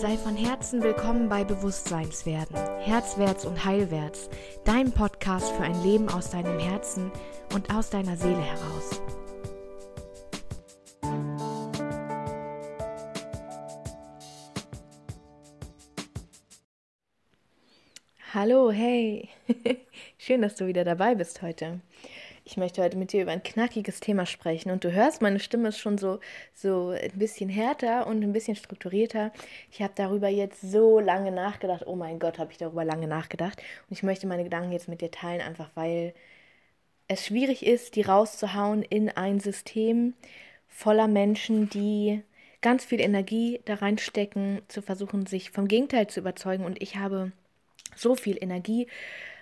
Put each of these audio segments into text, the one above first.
Sei von Herzen willkommen bei Bewusstseinswerden, Herzwärts und Heilwärts, dein Podcast für ein Leben aus deinem Herzen und aus deiner Seele heraus. Hallo, hey, schön, dass du wieder dabei bist heute. Ich möchte heute mit dir über ein knackiges Thema sprechen und du hörst, meine Stimme ist schon so, so ein bisschen härter und ein bisschen strukturierter. Ich habe darüber jetzt so lange nachgedacht. Oh mein Gott, habe ich darüber lange nachgedacht. Und ich möchte meine Gedanken jetzt mit dir teilen, einfach weil es schwierig ist, die rauszuhauen in ein System voller Menschen, die ganz viel Energie da reinstecken, zu versuchen, sich vom Gegenteil zu überzeugen. Und ich habe so viel Energie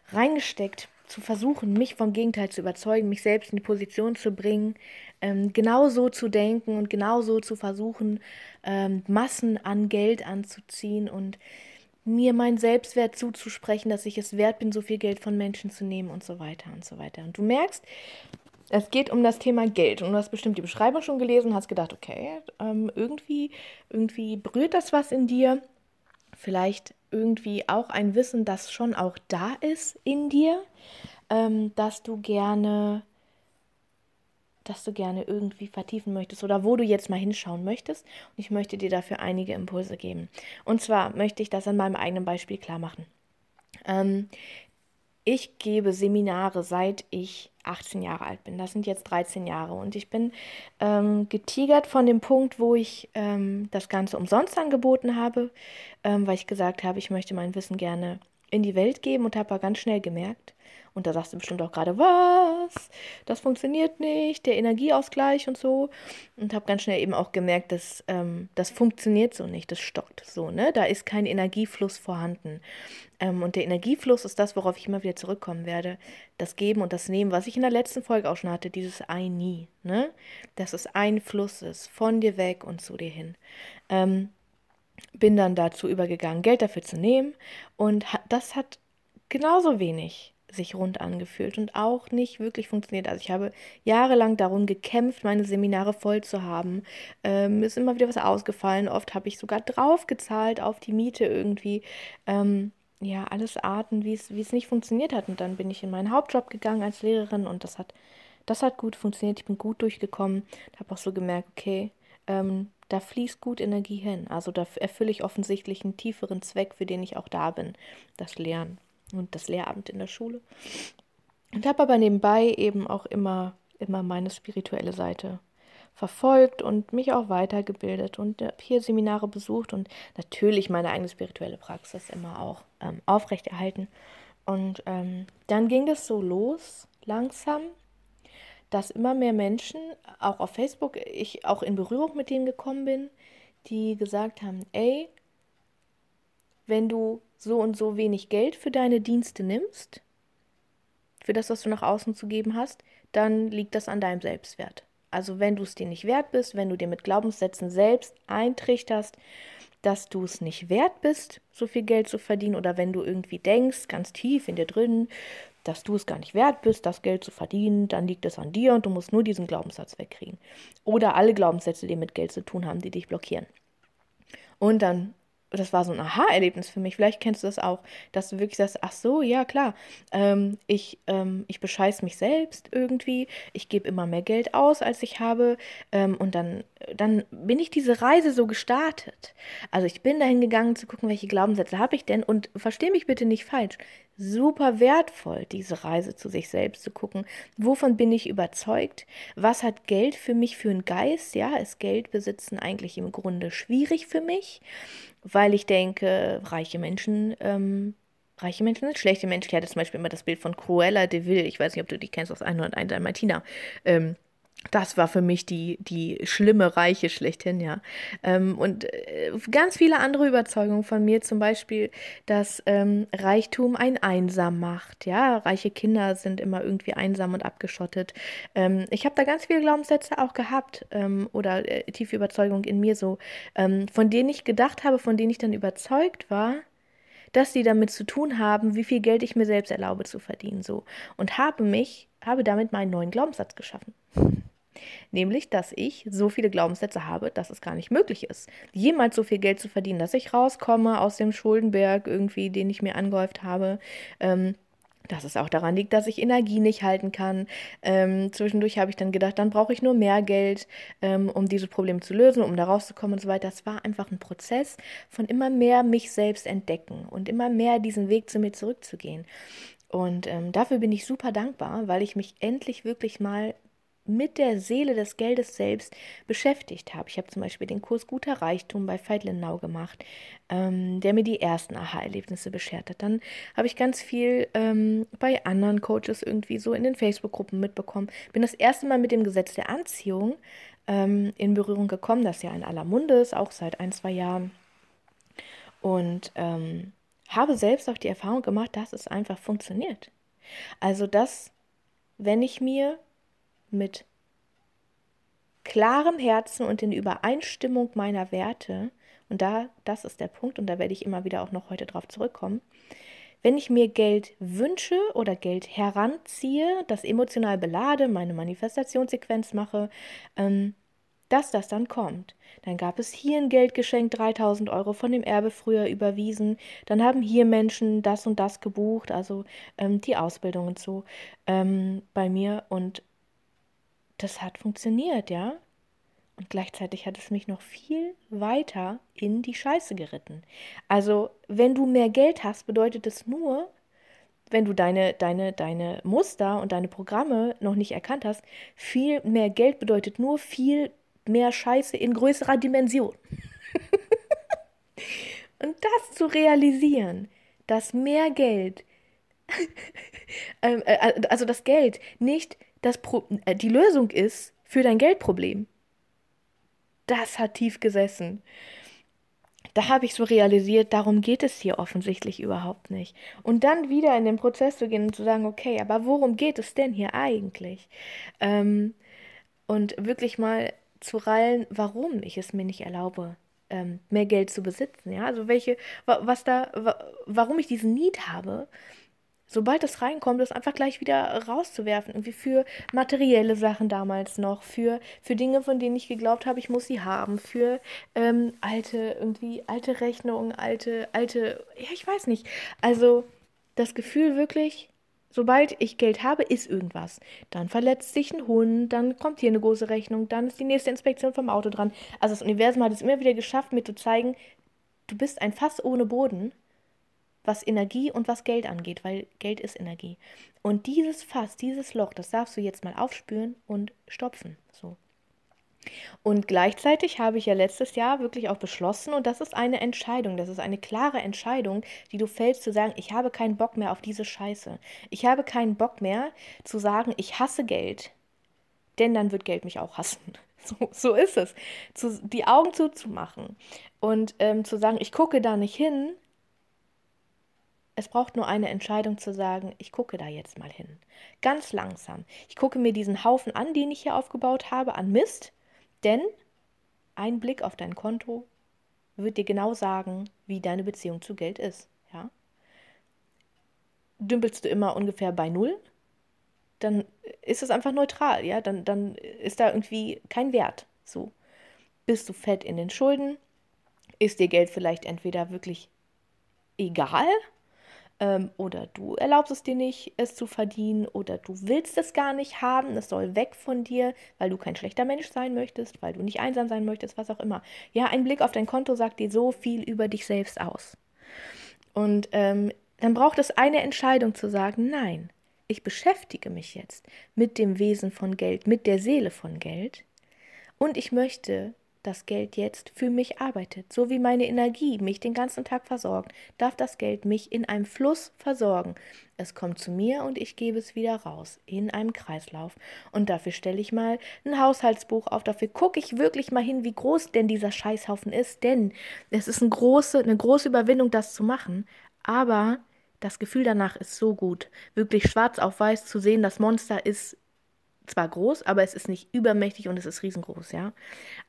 reingesteckt zu versuchen, mich vom Gegenteil zu überzeugen, mich selbst in die Position zu bringen, ähm, genauso zu denken und genauso zu versuchen, ähm, Massen an Geld anzuziehen und mir meinen Selbstwert zuzusprechen, dass ich es wert bin, so viel Geld von Menschen zu nehmen und so weiter und so weiter. Und du merkst, es geht um das Thema Geld und du hast bestimmt die Beschreibung schon gelesen und hast gedacht, okay, ähm, irgendwie, irgendwie berührt das was in dir. Vielleicht irgendwie auch ein Wissen, das schon auch da ist in dir, ähm, dass du gerne, dass du gerne irgendwie vertiefen möchtest oder wo du jetzt mal hinschauen möchtest. Und ich möchte dir dafür einige Impulse geben. Und zwar möchte ich das an meinem eigenen Beispiel klar machen. Ähm, ich gebe Seminare seit ich 18 Jahre alt bin. Das sind jetzt 13 Jahre. Und ich bin ähm, getigert von dem Punkt, wo ich ähm, das Ganze umsonst angeboten habe, ähm, weil ich gesagt habe, ich möchte mein Wissen gerne in die Welt geben und habe aber ganz schnell gemerkt, und da sagst du bestimmt auch gerade, was? Das funktioniert nicht, der Energieausgleich und so. Und habe ganz schnell eben auch gemerkt, dass ähm, das funktioniert so nicht, das stockt so, ne? Da ist kein Energiefluss vorhanden. Ähm, und der Energiefluss ist das, worauf ich immer wieder zurückkommen werde. Das Geben und das Nehmen, was ich in der letzten Folge auch schon hatte, dieses Ein nie, ne? Dass es ein Fluss ist, von dir weg und zu dir hin. Ähm, bin dann dazu übergegangen, Geld dafür zu nehmen. Und das hat genauso wenig sich rund angefühlt und auch nicht wirklich funktioniert. Also ich habe jahrelang darum gekämpft, meine Seminare voll zu haben. Ähm, ist immer wieder was ausgefallen. Oft habe ich sogar draufgezahlt auf die Miete irgendwie. Ähm, ja, alles Arten, wie es, nicht funktioniert hat. Und dann bin ich in meinen Hauptjob gegangen als Lehrerin und das hat, das hat gut funktioniert. Ich bin gut durchgekommen. Habe auch so gemerkt, okay, ähm, da fließt gut Energie hin. Also da erfülle ich offensichtlich einen tieferen Zweck, für den ich auch da bin, das Lernen und das Lehramt in der Schule. Und habe aber nebenbei eben auch immer, immer meine spirituelle Seite verfolgt und mich auch weitergebildet und habe hier Seminare besucht und natürlich meine eigene spirituelle Praxis immer auch ähm, aufrechterhalten. Und ähm, dann ging das so los, langsam, dass immer mehr Menschen, auch auf Facebook, ich auch in Berührung mit denen gekommen bin, die gesagt haben, ey, wenn du so und so wenig Geld für deine Dienste nimmst, für das, was du nach außen zu geben hast, dann liegt das an deinem Selbstwert. Also wenn du es dir nicht wert bist, wenn du dir mit Glaubenssätzen selbst eintrichterst, dass du es nicht wert bist, so viel Geld zu verdienen, oder wenn du irgendwie denkst, ganz tief in dir drin, dass du es gar nicht wert bist, das Geld zu verdienen, dann liegt es an dir und du musst nur diesen Glaubenssatz wegkriegen. Oder alle Glaubenssätze, die mit Geld zu tun haben, die dich blockieren. Und dann das war so ein Aha-Erlebnis für mich. Vielleicht kennst du das auch, dass du wirklich sagst, ach so, ja klar, ähm, ich, ähm, ich bescheiß mich selbst irgendwie, ich gebe immer mehr Geld aus, als ich habe. Ähm, und dann, dann bin ich diese Reise so gestartet. Also ich bin dahin gegangen zu gucken, welche Glaubenssätze habe ich denn? Und verstehe mich bitte nicht falsch super wertvoll, diese Reise zu sich selbst zu gucken. Wovon bin ich überzeugt? Was hat Geld für mich für einen Geist? Ja, ist Geld besitzen eigentlich im Grunde schwierig für mich, weil ich denke, reiche Menschen ähm, reiche Menschen sind schlechte Menschen. Ich hatte zum Beispiel immer das Bild von Cruella de Vil. Ich weiß nicht, ob du die kennst aus 101 Dalmatiner. Ähm, das war für mich die, die schlimme Reiche schlechthin, ja. Ähm, und äh, ganz viele andere Überzeugungen von mir, zum Beispiel, dass ähm, Reichtum ein einsam macht, ja. Reiche Kinder sind immer irgendwie einsam und abgeschottet. Ähm, ich habe da ganz viele Glaubenssätze auch gehabt ähm, oder äh, tiefe Überzeugungen in mir so, ähm, von denen ich gedacht habe, von denen ich dann überzeugt war, dass sie damit zu tun haben, wie viel Geld ich mir selbst erlaube zu verdienen, so. Und habe mich, habe damit meinen neuen Glaubenssatz geschaffen. Nämlich, dass ich so viele Glaubenssätze habe, dass es gar nicht möglich ist, jemals so viel Geld zu verdienen, dass ich rauskomme aus dem Schuldenberg irgendwie, den ich mir angehäuft habe. Ähm, dass es auch daran liegt, dass ich Energie nicht halten kann. Ähm, zwischendurch habe ich dann gedacht, dann brauche ich nur mehr Geld, ähm, um diese Probleme zu lösen, um da rauszukommen und so weiter. Das war einfach ein Prozess von immer mehr mich selbst entdecken und immer mehr diesen Weg zu mir zurückzugehen. Und ähm, dafür bin ich super dankbar, weil ich mich endlich wirklich mal mit der Seele des Geldes selbst beschäftigt habe. Ich habe zum Beispiel den Kurs Guter Reichtum bei Veit Lindau gemacht, ähm, der mir die ersten Aha-Erlebnisse beschert hat. Dann habe ich ganz viel ähm, bei anderen Coaches irgendwie so in den Facebook-Gruppen mitbekommen. Bin das erste Mal mit dem Gesetz der Anziehung ähm, in Berührung gekommen, das ja in aller Munde ist, auch seit ein, zwei Jahren. Und ähm, habe selbst auch die Erfahrung gemacht, dass es einfach funktioniert. Also, dass, wenn ich mir mit klarem Herzen und in Übereinstimmung meiner Werte, und da, das ist der Punkt, und da werde ich immer wieder auch noch heute drauf zurückkommen, wenn ich mir Geld wünsche oder Geld heranziehe, das emotional belade, meine Manifestationssequenz mache, ähm, dass das dann kommt. Dann gab es hier ein Geldgeschenk, 3000 Euro von dem Erbe früher überwiesen. Dann haben hier Menschen das und das gebucht, also ähm, die Ausbildung und so ähm, bei mir. Und das hat funktioniert, ja. Und gleichzeitig hat es mich noch viel weiter in die Scheiße geritten. Also, wenn du mehr Geld hast, bedeutet es nur, wenn du deine, deine, deine Muster und deine Programme noch nicht erkannt hast, viel mehr Geld bedeutet nur viel mehr Scheiße in größerer Dimension. und das zu realisieren, dass mehr Geld, ähm, äh, also das Geld nicht das Pro äh, die Lösung ist für dein Geldproblem. Das hat tief gesessen. Da habe ich so realisiert, darum geht es hier offensichtlich überhaupt nicht. Und dann wieder in den Prozess zu gehen und zu sagen, okay, aber worum geht es denn hier eigentlich? Ähm, und wirklich mal zu rallen, warum ich es mir nicht erlaube, ähm, mehr Geld zu besitzen. Ja, also welche, was da, warum ich diesen Need habe, sobald es reinkommt, es einfach gleich wieder rauszuwerfen. Irgendwie für materielle Sachen damals noch, für, für Dinge, von denen ich geglaubt habe, ich muss sie haben, für ähm, alte, irgendwie alte Rechnungen, alte, alte, ja, ich weiß nicht. Also das Gefühl wirklich, sobald ich Geld habe, ist irgendwas. Dann verletzt sich ein Hund, dann kommt hier eine große Rechnung, dann ist die nächste Inspektion vom Auto dran. Also das Universum hat es immer wieder geschafft, mir zu zeigen, du bist ein Fass ohne Boden was Energie und was Geld angeht, weil Geld ist Energie. Und dieses Fass, dieses Loch, das darfst du jetzt mal aufspüren und stopfen. So. Und gleichzeitig habe ich ja letztes Jahr wirklich auch beschlossen, und das ist eine Entscheidung, das ist eine klare Entscheidung, die du fällst, zu sagen, ich habe keinen Bock mehr auf diese Scheiße. Ich habe keinen Bock mehr zu sagen, ich hasse Geld, denn dann wird Geld mich auch hassen. So, so ist es. Zu, die Augen zuzumachen und ähm, zu sagen, ich gucke da nicht hin, es braucht nur eine Entscheidung zu sagen, ich gucke da jetzt mal hin. Ganz langsam. Ich gucke mir diesen Haufen an, den ich hier aufgebaut habe, an Mist, denn ein Blick auf dein Konto wird dir genau sagen, wie deine Beziehung zu Geld ist. Ja? Dümpelst du immer ungefähr bei Null, dann ist es einfach neutral, ja, dann, dann ist da irgendwie kein Wert. So. Bist du fett in den Schulden? Ist dir Geld vielleicht entweder wirklich egal ähm, oder du erlaubst es dir nicht, es zu verdienen, oder du willst es gar nicht haben, es soll weg von dir, weil du kein schlechter Mensch sein möchtest, weil du nicht einsam sein möchtest, was auch immer. Ja, ein Blick auf dein Konto sagt dir so viel über dich selbst aus. Und ähm, dann braucht es eine Entscheidung zu sagen, nein, ich beschäftige mich jetzt mit dem Wesen von Geld, mit der Seele von Geld und ich möchte das Geld jetzt für mich arbeitet, so wie meine Energie mich den ganzen Tag versorgt, darf das Geld mich in einem Fluss versorgen. Es kommt zu mir und ich gebe es wieder raus in einem Kreislauf. Und dafür stelle ich mal ein Haushaltsbuch auf. Dafür gucke ich wirklich mal hin, wie groß denn dieser Scheißhaufen ist. Denn es ist eine große, eine große Überwindung, das zu machen. Aber das Gefühl danach ist so gut. Wirklich schwarz auf weiß zu sehen, das Monster ist zwar groß, aber es ist nicht übermächtig und es ist riesengroß, ja.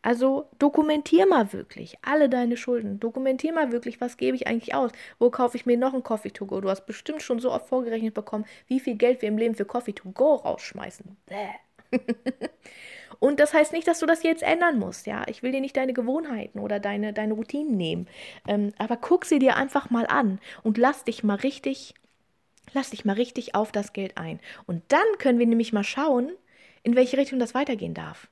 Also dokumentier mal wirklich alle deine Schulden. Dokumentier mal wirklich, was gebe ich eigentlich aus? Wo kaufe ich mir noch ein Coffee to go? Du hast bestimmt schon so oft vorgerechnet bekommen, wie viel Geld wir im Leben für Coffee to go rausschmeißen. Und das heißt nicht, dass du das jetzt ändern musst, ja. Ich will dir nicht deine Gewohnheiten oder deine, deine Routinen nehmen. Ähm, aber guck sie dir einfach mal an und lass dich mal richtig, lass dich mal richtig auf das Geld ein. Und dann können wir nämlich mal schauen, in welche Richtung das weitergehen darf.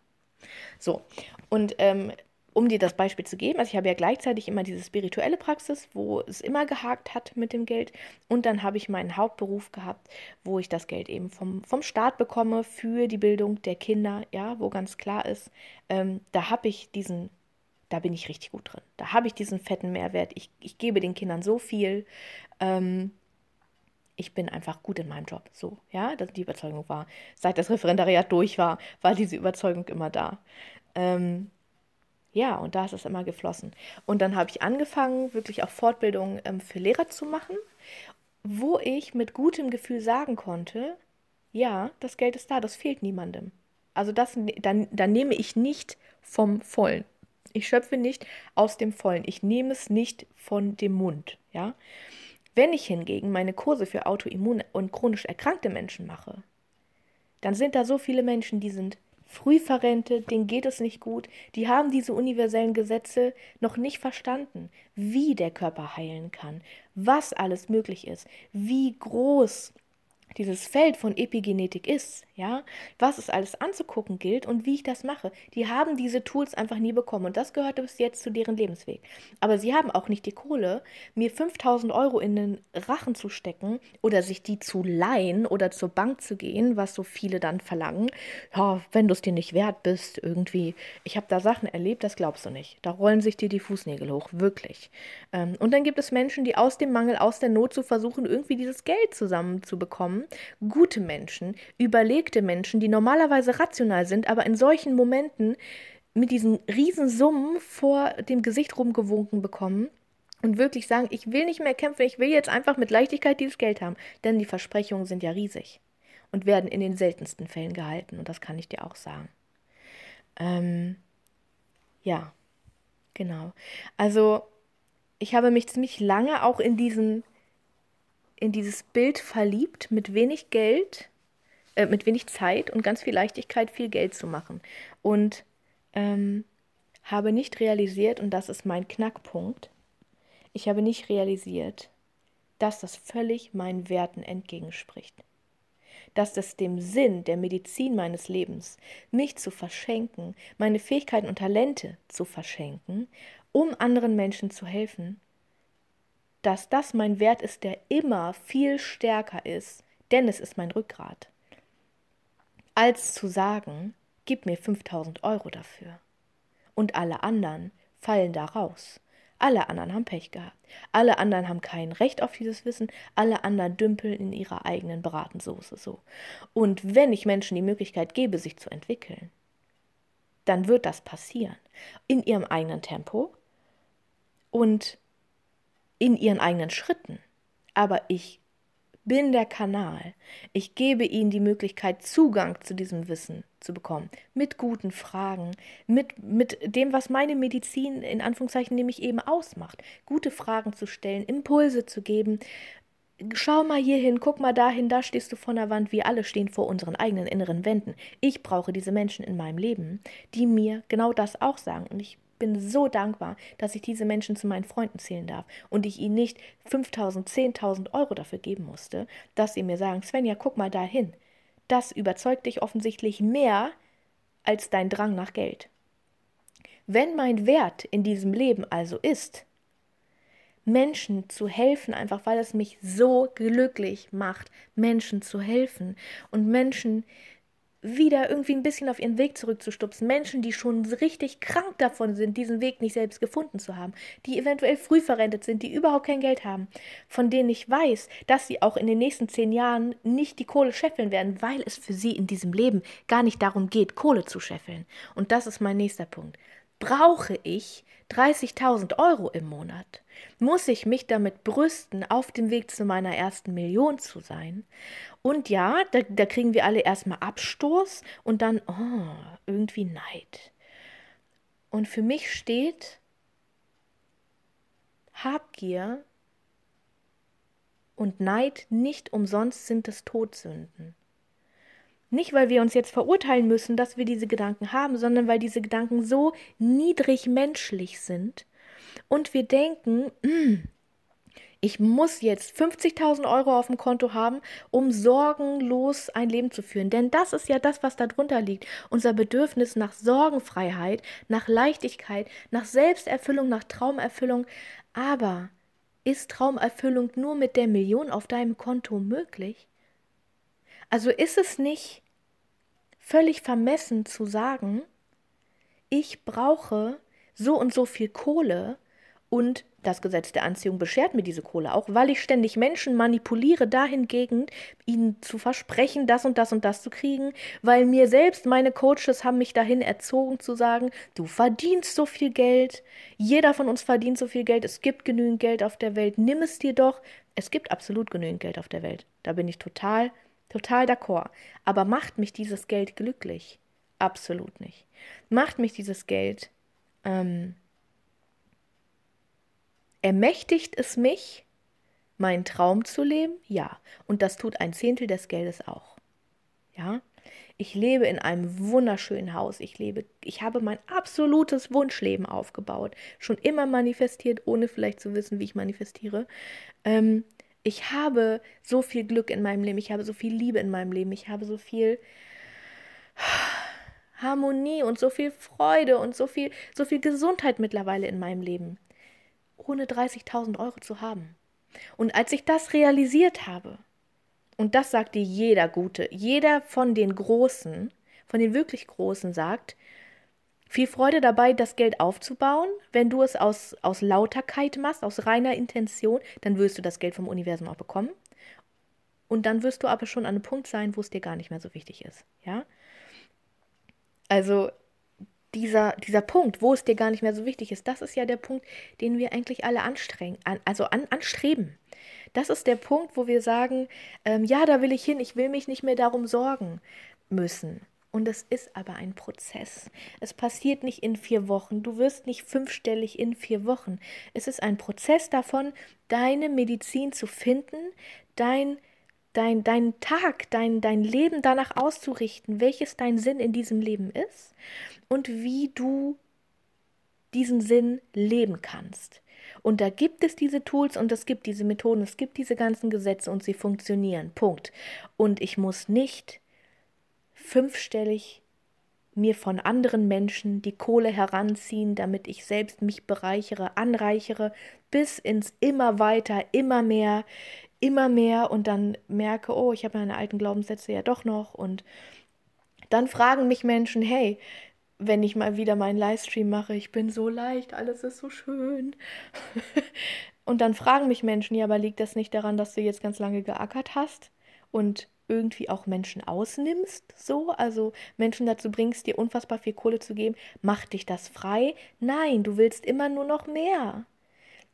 So, und ähm, um dir das Beispiel zu geben, also ich habe ja gleichzeitig immer diese spirituelle Praxis, wo es immer gehakt hat mit dem Geld. Und dann habe ich meinen Hauptberuf gehabt, wo ich das Geld eben vom, vom Staat bekomme für die Bildung der Kinder, ja, wo ganz klar ist, ähm, da habe ich diesen, da bin ich richtig gut drin. Da habe ich diesen fetten Mehrwert. Ich, ich gebe den Kindern so viel. Ähm, ich bin einfach gut in meinem Job. So, ja, dass die Überzeugung war. Seit das Referendariat durch war, war diese Überzeugung immer da. Ähm, ja, und da ist es immer geflossen. Und dann habe ich angefangen, wirklich auch Fortbildungen ähm, für Lehrer zu machen, wo ich mit gutem Gefühl sagen konnte, ja, das Geld ist da, das fehlt niemandem. Also das, dann, dann nehme ich nicht vom Vollen. Ich schöpfe nicht aus dem Vollen. Ich nehme es nicht von dem Mund, ja. Wenn ich hingegen meine Kurse für autoimmun und chronisch erkrankte Menschen mache, dann sind da so viele Menschen, die sind früh verrentet, denen geht es nicht gut, die haben diese universellen Gesetze noch nicht verstanden, wie der Körper heilen kann, was alles möglich ist, wie groß dieses Feld von Epigenetik ist, ja, was es alles anzugucken gilt und wie ich das mache. Die haben diese Tools einfach nie bekommen und das gehörte bis jetzt zu deren Lebensweg. Aber sie haben auch nicht die Kohle, mir 5000 Euro in den Rachen zu stecken oder sich die zu leihen oder zur Bank zu gehen, was so viele dann verlangen. Ja, wenn du es dir nicht wert bist, irgendwie. Ich habe da Sachen erlebt, das glaubst du nicht. Da rollen sich dir die Fußnägel hoch, wirklich. Ähm, und dann gibt es Menschen, die aus dem Mangel, aus der Not zu versuchen, irgendwie dieses Geld zusammenzubekommen gute Menschen, überlegte Menschen, die normalerweise rational sind, aber in solchen Momenten mit diesen Riesensummen vor dem Gesicht rumgewunken bekommen und wirklich sagen, ich will nicht mehr kämpfen, ich will jetzt einfach mit Leichtigkeit dieses Geld haben, denn die Versprechungen sind ja riesig und werden in den seltensten Fällen gehalten und das kann ich dir auch sagen. Ähm, ja, genau. Also ich habe mich ziemlich lange auch in diesen in dieses Bild verliebt, mit wenig Geld, äh, mit wenig Zeit und ganz viel Leichtigkeit viel Geld zu machen. Und ähm, habe nicht realisiert, und das ist mein Knackpunkt, ich habe nicht realisiert, dass das völlig meinen Werten entgegenspricht. Dass das dem Sinn der Medizin meines Lebens, mich zu verschenken, meine Fähigkeiten und Talente zu verschenken, um anderen Menschen zu helfen, dass das mein Wert ist, der immer viel stärker ist, denn es ist mein Rückgrat, als zu sagen, gib mir 5000 Euro dafür. Und alle anderen fallen da raus. Alle anderen haben Pech gehabt. Alle anderen haben kein Recht auf dieses Wissen. Alle anderen dümpeln in ihrer eigenen Bratensoße so. Und wenn ich Menschen die Möglichkeit gebe, sich zu entwickeln, dann wird das passieren. In ihrem eigenen Tempo und in ihren eigenen Schritten. Aber ich bin der Kanal. Ich gebe ihnen die Möglichkeit, Zugang zu diesem Wissen zu bekommen. Mit guten Fragen, mit, mit dem, was meine Medizin in Anführungszeichen nämlich eben ausmacht. Gute Fragen zu stellen, Impulse zu geben. Schau mal hier hin, guck mal dahin, da stehst du vor der Wand. Wir alle stehen vor unseren eigenen inneren Wänden. Ich brauche diese Menschen in meinem Leben, die mir genau das auch sagen. Und ich bin so dankbar, dass ich diese Menschen zu meinen Freunden zählen darf und ich ihnen nicht 5000, 10.000 Euro dafür geben musste, dass sie mir sagen, Svenja, guck mal dahin. Das überzeugt dich offensichtlich mehr als dein Drang nach Geld. Wenn mein Wert in diesem Leben also ist, Menschen zu helfen, einfach weil es mich so glücklich macht, Menschen zu helfen und Menschen wieder irgendwie ein bisschen auf ihren Weg zurückzustupsen. Menschen, die schon richtig krank davon sind, diesen Weg nicht selbst gefunden zu haben, die eventuell früh verrentet sind, die überhaupt kein Geld haben, von denen ich weiß, dass sie auch in den nächsten zehn Jahren nicht die Kohle scheffeln werden, weil es für sie in diesem Leben gar nicht darum geht, Kohle zu scheffeln. Und das ist mein nächster Punkt. Brauche ich 30.000 Euro im Monat? Muss ich mich damit brüsten, auf dem Weg zu meiner ersten Million zu sein? Und ja, da, da kriegen wir alle erstmal Abstoß und dann, oh, irgendwie Neid. Und für mich steht Habgier und Neid nicht umsonst sind es Todsünden. Nicht, weil wir uns jetzt verurteilen müssen, dass wir diese Gedanken haben, sondern weil diese Gedanken so niedrig menschlich sind und wir denken, mm, ich muss jetzt 50.000 Euro auf dem Konto haben, um sorgenlos ein Leben zu führen. Denn das ist ja das, was darunter liegt. Unser Bedürfnis nach Sorgenfreiheit, nach Leichtigkeit, nach Selbsterfüllung, nach Traumerfüllung. Aber ist Traumerfüllung nur mit der Million auf deinem Konto möglich? Also ist es nicht völlig vermessen zu sagen, ich brauche so und so viel Kohle und das Gesetz der Anziehung beschert mir diese Kohle auch, weil ich ständig Menschen manipuliere dahingegen, ihnen zu versprechen, das und das und das zu kriegen, weil mir selbst meine Coaches haben mich dahin erzogen zu sagen, du verdienst so viel Geld, jeder von uns verdient so viel Geld, es gibt genügend Geld auf der Welt, nimm es dir doch. Es gibt absolut genügend Geld auf der Welt. Da bin ich total, total d'accord. Aber macht mich dieses Geld glücklich? Absolut nicht. Macht mich dieses Geld ähm, Ermächtigt es mich, meinen Traum zu leben? Ja. Und das tut ein Zehntel des Geldes auch. Ja. Ich lebe in einem wunderschönen Haus. Ich lebe, ich habe mein absolutes Wunschleben aufgebaut. Schon immer manifestiert, ohne vielleicht zu wissen, wie ich manifestiere. Ähm, ich habe so viel Glück in meinem Leben. Ich habe so viel Liebe in meinem Leben. Ich habe so viel Harmonie und so viel Freude und so viel, so viel Gesundheit mittlerweile in meinem Leben ohne 30.000 Euro zu haben. Und als ich das realisiert habe, und das sagt dir jeder Gute, jeder von den Großen, von den wirklich Großen sagt, viel Freude dabei, das Geld aufzubauen. Wenn du es aus, aus Lauterkeit machst, aus reiner Intention, dann wirst du das Geld vom Universum auch bekommen. Und dann wirst du aber schon an einem Punkt sein, wo es dir gar nicht mehr so wichtig ist. Ja? Also dieser, dieser Punkt, wo es dir gar nicht mehr so wichtig ist, das ist ja der Punkt, den wir eigentlich alle anstrengen, an, also an, anstreben. Das ist der Punkt, wo wir sagen, ähm, ja, da will ich hin, ich will mich nicht mehr darum sorgen müssen. Und es ist aber ein Prozess. Es passiert nicht in vier Wochen. Du wirst nicht fünfstellig in vier Wochen. Es ist ein Prozess davon, deine Medizin zu finden, dein dein, dein Tag, dein, dein Leben danach auszurichten, welches dein Sinn in diesem Leben ist und wie du diesen Sinn leben kannst. Und da gibt es diese Tools und es gibt diese Methoden, es gibt diese ganzen Gesetze und sie funktionieren. Punkt. Und ich muss nicht fünfstellig mir von anderen Menschen die Kohle heranziehen, damit ich selbst mich bereichere, anreichere, bis ins immer weiter, immer mehr, immer mehr und dann merke, oh, ich habe meine alten Glaubenssätze ja doch noch und dann fragen mich Menschen, hey, wenn ich mal wieder meinen Livestream mache, ich bin so leicht, alles ist so schön. und dann fragen mich Menschen, ja, aber liegt das nicht daran, dass du jetzt ganz lange geackert hast und irgendwie auch Menschen ausnimmst, so, also Menschen dazu bringst, dir unfassbar viel Kohle zu geben, macht dich das frei? Nein, du willst immer nur noch mehr.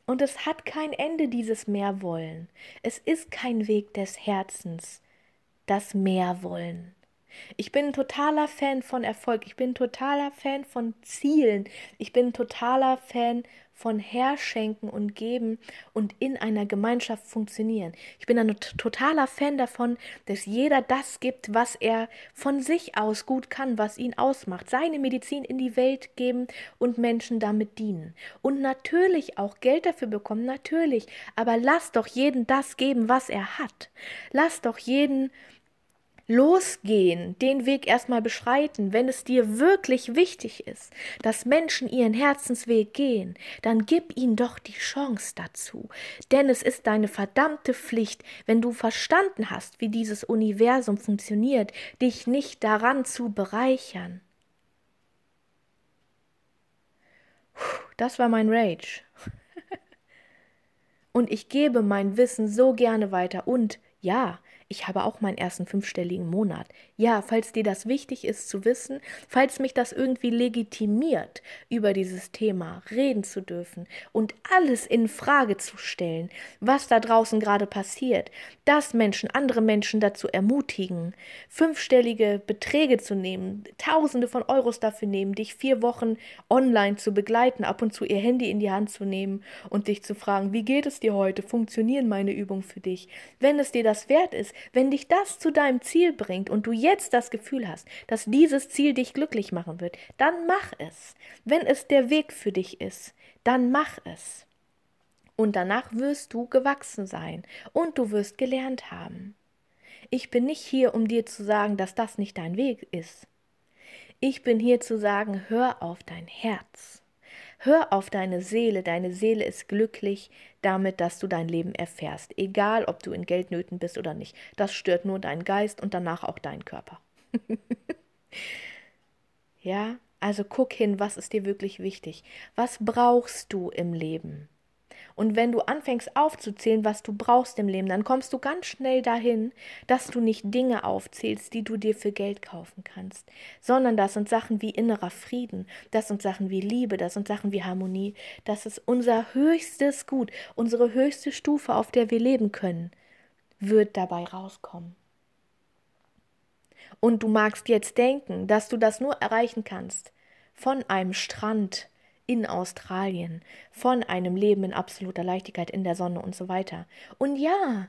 Und es hat kein Ende, dieses Mehrwollen. Es ist kein Weg des Herzens, das Mehrwollen. Ich bin ein totaler Fan von Erfolg. Ich bin ein totaler Fan von Zielen. Ich bin ein totaler Fan von Herschenken und Geben und in einer Gemeinschaft funktionieren. Ich bin ein totaler Fan davon, dass jeder das gibt, was er von sich aus gut kann, was ihn ausmacht. Seine Medizin in die Welt geben und Menschen damit dienen. Und natürlich auch Geld dafür bekommen, natürlich. Aber lass doch jeden das geben, was er hat. Lass doch jeden losgehen, den Weg erstmal beschreiten, wenn es dir wirklich wichtig ist, dass Menschen ihren Herzensweg gehen, dann gib ihnen doch die Chance dazu. Denn es ist deine verdammte Pflicht, wenn du verstanden hast, wie dieses Universum funktioniert, dich nicht daran zu bereichern. Das war mein Rage. Und ich gebe mein Wissen so gerne weiter und ja, ich habe auch meinen ersten fünfstelligen Monat. Ja, falls dir das wichtig ist zu wissen, falls mich das irgendwie legitimiert, über dieses Thema reden zu dürfen und alles in Frage zu stellen, was da draußen gerade passiert, dass Menschen andere Menschen dazu ermutigen, fünfstellige Beträge zu nehmen, Tausende von Euros dafür nehmen, dich vier Wochen online zu begleiten, ab und zu ihr Handy in die Hand zu nehmen und dich zu fragen, wie geht es dir heute? Funktionieren meine Übungen für dich? Wenn es dir das wert ist, Wenn dich das zu deinem Ziel bringt und du jetzt das Gefühl hast, dass dieses Ziel dich glücklich machen wird, dann mach es. Wenn es der Weg für dich ist, dann mach es. Und danach wirst du gewachsen sein und du wirst gelernt haben. Ich bin nicht hier, um dir zu sagen, dass das nicht dein Weg ist. Ich bin hier zu sagen, hör auf dein Herz. Hör auf deine Seele. Deine Seele ist glücklich damit, dass du dein Leben erfährst. Egal, ob du in Geldnöten bist oder nicht. Das stört nur deinen Geist und danach auch deinen Körper. ja, also guck hin, was ist dir wirklich wichtig? Was brauchst du im Leben? Und wenn du anfängst aufzuzählen, was du brauchst im Leben, dann kommst du ganz schnell dahin, dass du nicht Dinge aufzählst, die du dir für Geld kaufen kannst, sondern das sind Sachen wie innerer Frieden, das sind Sachen wie Liebe, das sind Sachen wie Harmonie, das ist unser höchstes Gut, unsere höchste Stufe, auf der wir leben können, wird dabei rauskommen. Und du magst jetzt denken, dass du das nur erreichen kannst von einem Strand in Australien, von einem Leben in absoluter Leichtigkeit in der Sonne und so weiter. Und ja,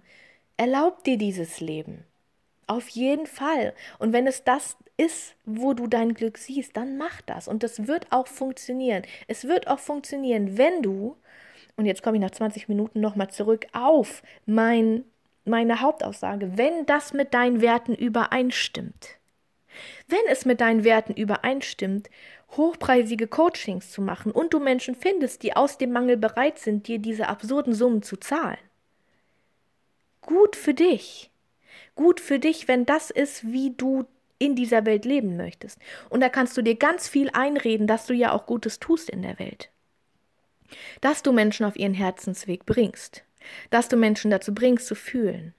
erlaub dir dieses Leben. Auf jeden Fall. Und wenn es das ist, wo du dein Glück siehst, dann mach das. Und das wird auch funktionieren. Es wird auch funktionieren, wenn du, und jetzt komme ich nach 20 Minuten nochmal zurück auf mein, meine Hauptaussage, wenn das mit deinen Werten übereinstimmt. Wenn es mit deinen Werten übereinstimmt hochpreisige Coachings zu machen und du Menschen findest, die aus dem Mangel bereit sind, dir diese absurden Summen zu zahlen. Gut für dich. Gut für dich, wenn das ist, wie du in dieser Welt leben möchtest. Und da kannst du dir ganz viel einreden, dass du ja auch Gutes tust in der Welt. Dass du Menschen auf ihren Herzensweg bringst. Dass du Menschen dazu bringst, zu fühlen.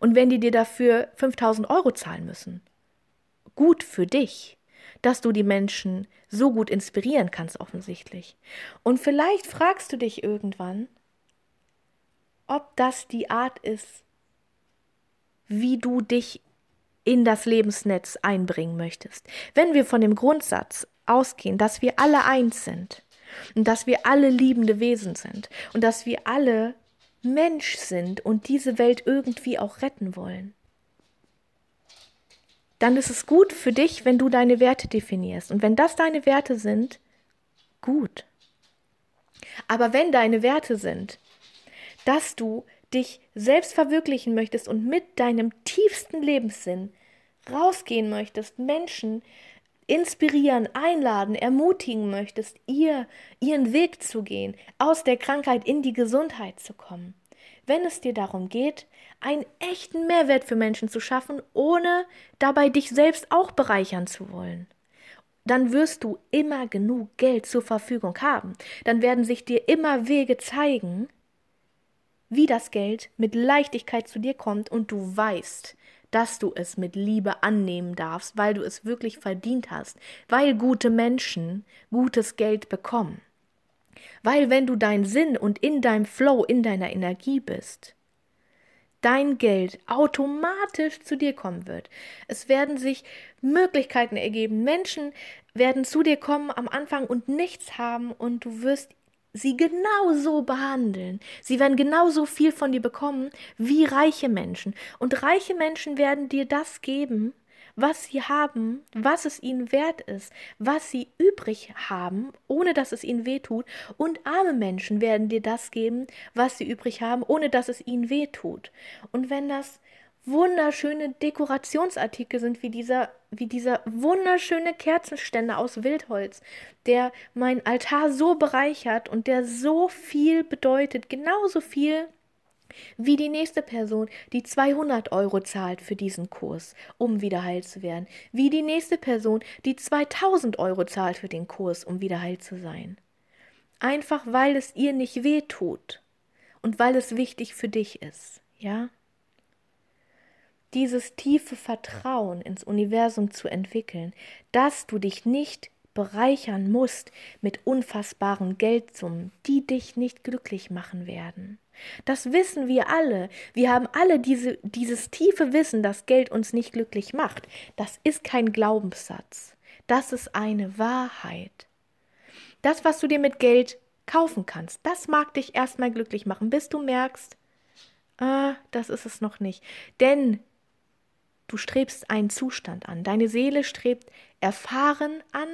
Und wenn die dir dafür 5000 Euro zahlen müssen, gut für dich dass du die Menschen so gut inspirieren kannst, offensichtlich. Und vielleicht fragst du dich irgendwann, ob das die Art ist, wie du dich in das Lebensnetz einbringen möchtest. Wenn wir von dem Grundsatz ausgehen, dass wir alle eins sind und dass wir alle liebende Wesen sind und dass wir alle Mensch sind und diese Welt irgendwie auch retten wollen, dann ist es gut für dich, wenn du deine Werte definierst. Und wenn das deine Werte sind, gut. Aber wenn deine Werte sind, dass du dich selbst verwirklichen möchtest und mit deinem tiefsten Lebenssinn rausgehen möchtest, Menschen inspirieren, einladen, ermutigen möchtest, ihr ihren Weg zu gehen, aus der Krankheit in die Gesundheit zu kommen. Wenn es dir darum geht, einen echten Mehrwert für Menschen zu schaffen, ohne dabei dich selbst auch bereichern zu wollen. Dann wirst du immer genug Geld zur Verfügung haben. Dann werden sich dir immer Wege zeigen, wie das Geld mit Leichtigkeit zu dir kommt und du weißt, dass du es mit Liebe annehmen darfst, weil du es wirklich verdient hast, weil gute Menschen gutes Geld bekommen. Weil wenn du dein Sinn und in deinem Flow, in deiner Energie bist, dein Geld automatisch zu dir kommen wird. Es werden sich Möglichkeiten ergeben. Menschen werden zu dir kommen am Anfang und nichts haben und du wirst sie genauso behandeln. Sie werden genauso viel von dir bekommen wie reiche Menschen. Und reiche Menschen werden dir das geben, was sie haben, was es ihnen wert ist, was sie übrig haben, ohne dass es ihnen wehtut. Und arme Menschen werden dir das geben, was sie übrig haben, ohne dass es ihnen wehtut. Und wenn das wunderschöne Dekorationsartikel sind, wie dieser, wie dieser wunderschöne Kerzenständer aus Wildholz, der mein Altar so bereichert und der so viel bedeutet, genauso viel wie die nächste Person, die 200 Euro zahlt für diesen Kurs, um wieder heil zu werden. Wie die nächste Person, die 2000 Euro zahlt für den Kurs, um wieder heil zu sein. Einfach weil es ihr nicht weh tut und weil es wichtig für dich ist, ja? Dieses tiefe Vertrauen ins Universum zu entwickeln, dass du dich nicht bereichern musst mit unfassbaren Geldsummen, die dich nicht glücklich machen werden. Das wissen wir alle. Wir haben alle diese, dieses tiefe Wissen, dass Geld uns nicht glücklich macht. Das ist kein Glaubenssatz. Das ist eine Wahrheit. Das, was du dir mit Geld kaufen kannst, das mag dich erstmal glücklich machen, bis du merkst, Ah, das ist es noch nicht. Denn du strebst einen Zustand an. Deine Seele strebt Erfahren an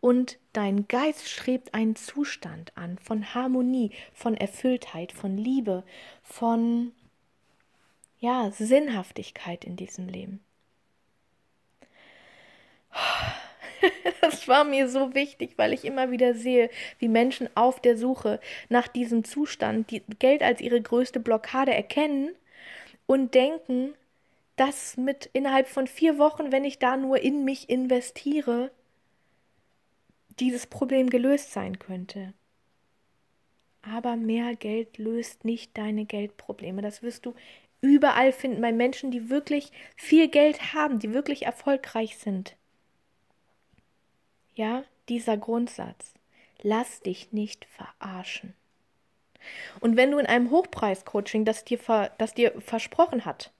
und dein Geist strebt einen Zustand an von Harmonie, von Erfülltheit, von Liebe, von ja, Sinnhaftigkeit in diesem Leben. Das war mir so wichtig, weil ich immer wieder sehe, wie Menschen auf der Suche nach diesem Zustand die Geld als ihre größte Blockade erkennen und denken, dass mit innerhalb von vier Wochen, wenn ich da nur in mich investiere, dieses Problem gelöst sein könnte. Aber mehr Geld löst nicht deine Geldprobleme. Das wirst du überall finden bei Menschen, die wirklich viel Geld haben, die wirklich erfolgreich sind. Ja, dieser Grundsatz. Lass dich nicht verarschen. Und wenn du in einem Hochpreis-Coaching, das dir, das dir versprochen hat,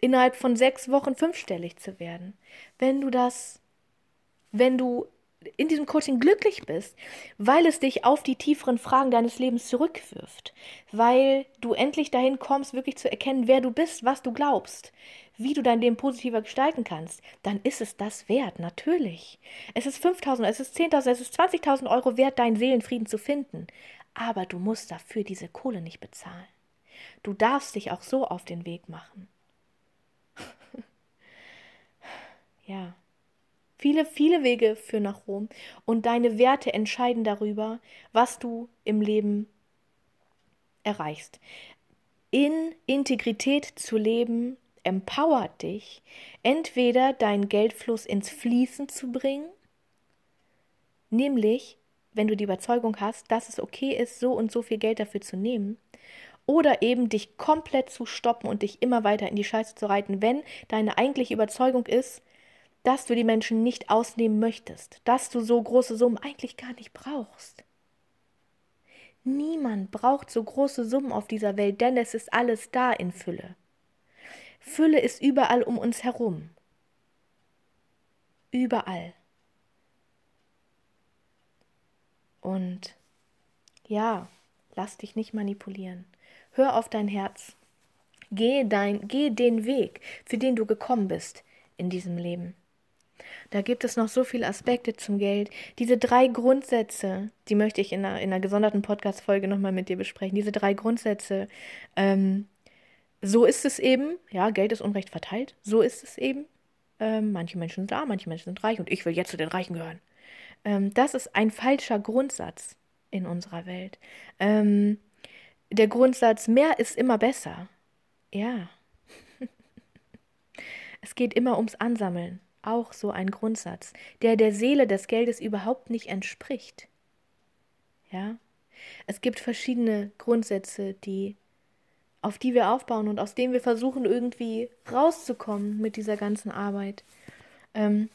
innerhalb von sechs Wochen fünfstellig zu werden, wenn du das, wenn du in diesem Coaching glücklich bist, weil es dich auf die tieferen Fragen deines Lebens zurückwirft, weil du endlich dahin kommst, wirklich zu erkennen, wer du bist, was du glaubst, wie du dein Leben positiver gestalten kannst, dann ist es das wert, natürlich. Es ist 5000, es ist 10.000, es ist 20.000 Euro wert, deinen Seelenfrieden zu finden. Aber du musst dafür diese Kohle nicht bezahlen. Du darfst dich auch so auf den Weg machen. Ja. Viele, viele Wege führen nach Rom und deine Werte entscheiden darüber, was du im Leben erreichst. In Integrität zu leben empowert dich, entweder deinen Geldfluss ins Fließen zu bringen, nämlich wenn du die Überzeugung hast, dass es okay ist, so und so viel Geld dafür zu nehmen, oder eben dich komplett zu stoppen und dich immer weiter in die Scheiße zu reiten, wenn deine eigentliche Überzeugung ist, dass du die Menschen nicht ausnehmen möchtest, dass du so große Summen eigentlich gar nicht brauchst. Niemand braucht so große Summen auf dieser Welt, denn es ist alles da in Fülle. Fülle ist überall um uns herum. Überall. Und ja, lass dich nicht manipulieren. Hör auf dein Herz. Geh, dein, geh den Weg, für den du gekommen bist in diesem Leben. Da gibt es noch so viele Aspekte zum Geld. Diese drei Grundsätze, die möchte ich in einer, in einer gesonderten Podcast-Folge nochmal mit dir besprechen. Diese drei Grundsätze, ähm, so ist es eben, ja, Geld ist unrecht verteilt, so ist es eben. Ähm, manche Menschen sind arm, manche Menschen sind reich und ich will jetzt zu den Reichen gehören. Ähm, das ist ein falscher Grundsatz in unserer Welt. Ähm, der Grundsatz, mehr ist immer besser. Ja. es geht immer ums Ansammeln. Auch so ein Grundsatz, der der Seele des Geldes überhaupt nicht entspricht. Ja. Es gibt verschiedene Grundsätze, die auf die wir aufbauen und aus denen wir versuchen, irgendwie rauszukommen mit dieser ganzen Arbeit. Ähm,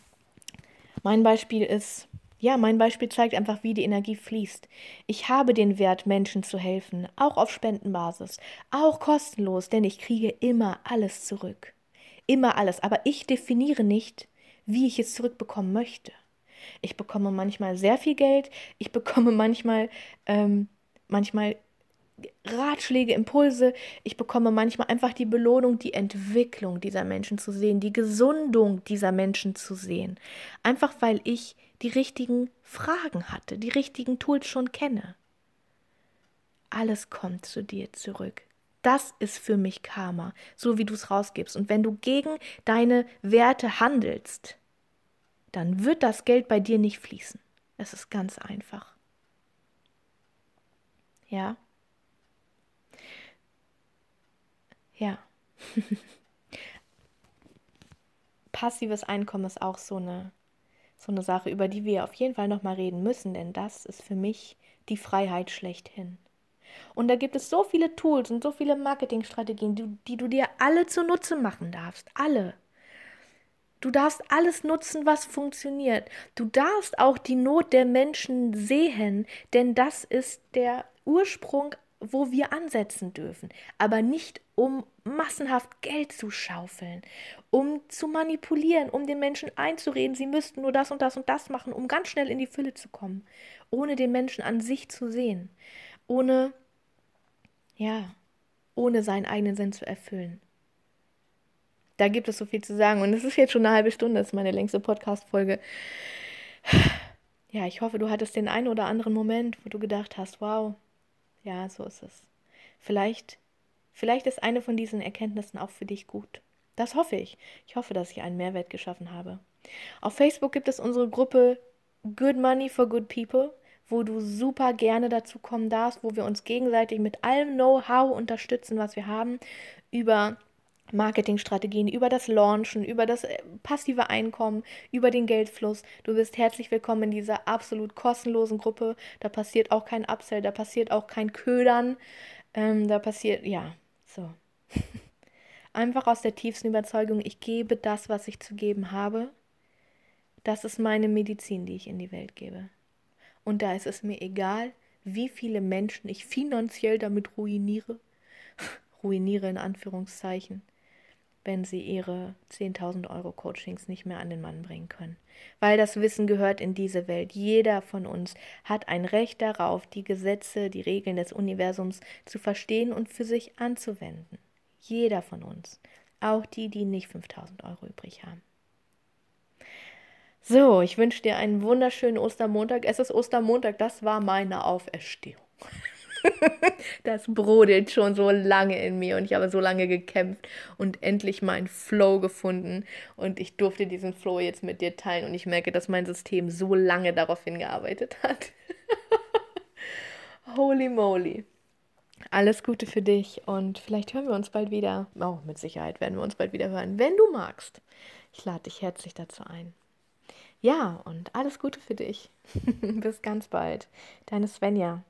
mein Beispiel ist, ja, mein Beispiel zeigt einfach, wie die Energie fließt. Ich habe den Wert, Menschen zu helfen, auch auf Spendenbasis, auch kostenlos, denn ich kriege immer alles zurück. Immer alles, aber ich definiere nicht, wie ich es zurückbekommen möchte. Ich bekomme manchmal sehr viel Geld, ich bekomme manchmal, ähm, manchmal Ratschläge, Impulse. Ich bekomme manchmal einfach die Belohnung, die Entwicklung dieser Menschen zu sehen, die Gesundung dieser Menschen zu sehen. Einfach weil ich die richtigen Fragen hatte, die richtigen Tools schon kenne. Alles kommt zu dir zurück. Das ist für mich Karma, so wie du es rausgibst. Und wenn du gegen deine Werte handelst, dann wird das Geld bei dir nicht fließen. Es ist ganz einfach. Ja? Ja. Passives Einkommen ist auch so eine, so eine Sache, über die wir auf jeden Fall nochmal reden müssen, denn das ist für mich die Freiheit schlechthin. Und da gibt es so viele Tools und so viele Marketingstrategien, die, die du dir alle zunutze machen darfst. Alle. Du darfst alles nutzen, was funktioniert. Du darfst auch die Not der Menschen sehen, denn das ist der Ursprung wo wir ansetzen dürfen, aber nicht um massenhaft Geld zu schaufeln, um zu manipulieren, um den Menschen einzureden, sie müssten nur das und das und das machen, um ganz schnell in die Fülle zu kommen, ohne den Menschen an sich zu sehen, ohne, ja, ohne seinen eigenen Sinn zu erfüllen. Da gibt es so viel zu sagen und es ist jetzt schon eine halbe Stunde, das ist meine längste Podcast-Folge. Ja, ich hoffe, du hattest den einen oder anderen Moment, wo du gedacht hast, wow, ja, so ist es. Vielleicht, vielleicht ist eine von diesen Erkenntnissen auch für dich gut. Das hoffe ich. Ich hoffe, dass ich einen Mehrwert geschaffen habe. Auf Facebook gibt es unsere Gruppe Good Money for Good People, wo du super gerne dazu kommen darfst, wo wir uns gegenseitig mit allem Know-how unterstützen, was wir haben, über Marketingstrategien, über das Launchen, über das äh, passive Einkommen, über den Geldfluss. Du bist herzlich willkommen in dieser absolut kostenlosen Gruppe. Da passiert auch kein Upsell, da passiert auch kein Ködern. Ähm, da passiert, ja, so. Einfach aus der tiefsten Überzeugung, ich gebe das, was ich zu geben habe. Das ist meine Medizin, die ich in die Welt gebe. Und da ist es mir egal, wie viele Menschen ich finanziell damit ruiniere. ruiniere in Anführungszeichen wenn sie ihre 10.000 Euro Coachings nicht mehr an den Mann bringen können. Weil das Wissen gehört in diese Welt. Jeder von uns hat ein Recht darauf, die Gesetze, die Regeln des Universums zu verstehen und für sich anzuwenden. Jeder von uns. Auch die, die nicht 5000 Euro übrig haben. So, ich wünsche dir einen wunderschönen Ostermontag. Es ist Ostermontag, das war meine Auferstehung. das brodelt schon so lange in mir und ich habe so lange gekämpft und endlich meinen Flow gefunden und ich durfte diesen Flow jetzt mit dir teilen und ich merke, dass mein System so lange darauf hingearbeitet hat. Holy moly. Alles Gute für dich und vielleicht hören wir uns bald wieder. Oh, mit Sicherheit werden wir uns bald wieder hören, wenn du magst. Ich lade dich herzlich dazu ein. Ja, und alles Gute für dich. Bis ganz bald. Deine Svenja.